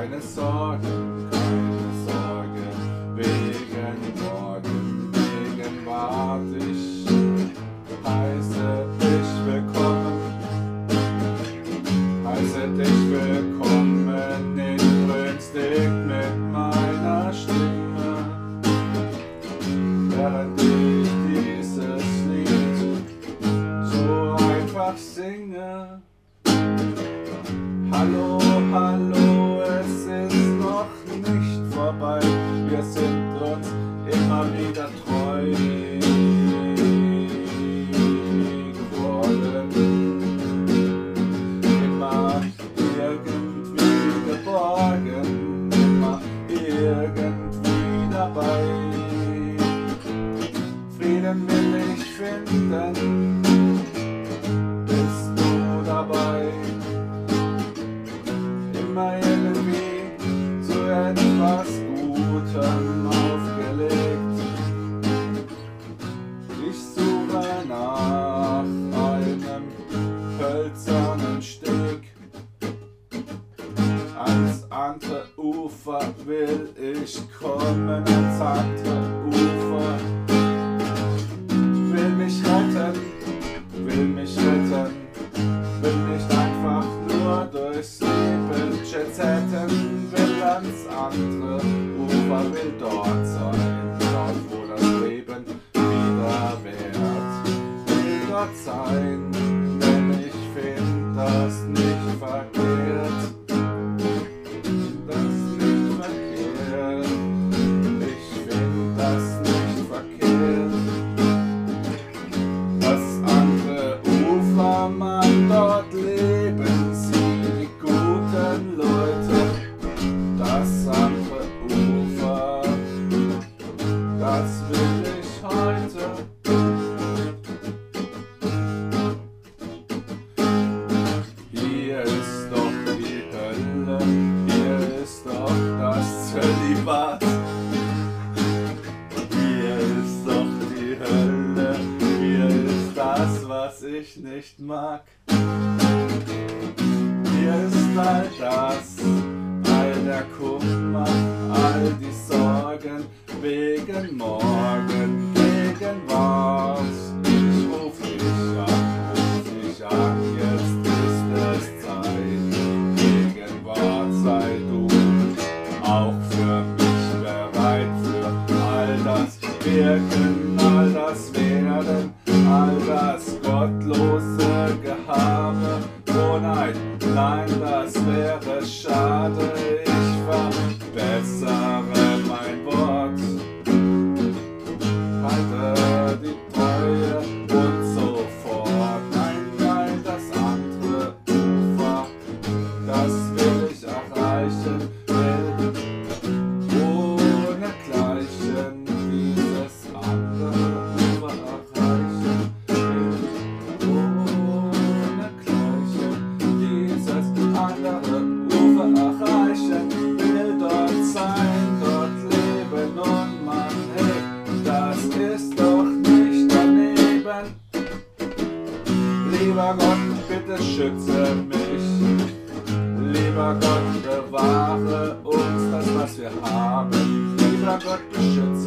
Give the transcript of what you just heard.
keine Sorgen, keine Sorgen, wegen morgen, wegen wart ich, heiße dich willkommen, heiße dich willkommen in Brünstig mit meiner Stimme, während ich dieses Lied so einfach singe. Hallo, hallo, vorbei. Wir sind uns immer wieder treu geworden. Immer irgendwie geborgen, immer irgendwie dabei. Frieden will ich finden, will dort sein, dort wo das Leben wieder währt, will dort sein, denn ich find das nicht verkehrt. Das nicht verkehrt, ich find das nicht verkehrt. Das andere Ufer, man, dort leben sie, die guten Leute. Nicht mag. Hier ist all das, all der Kummer, all die Sorgen wegen morgen, all das gottlose Gehabe. Oh nein, nein, das wäre schade, Gott, bitte schütze mich. Lieber Gott, bewahre uns das, was wir haben. Lieber Gott, beschütze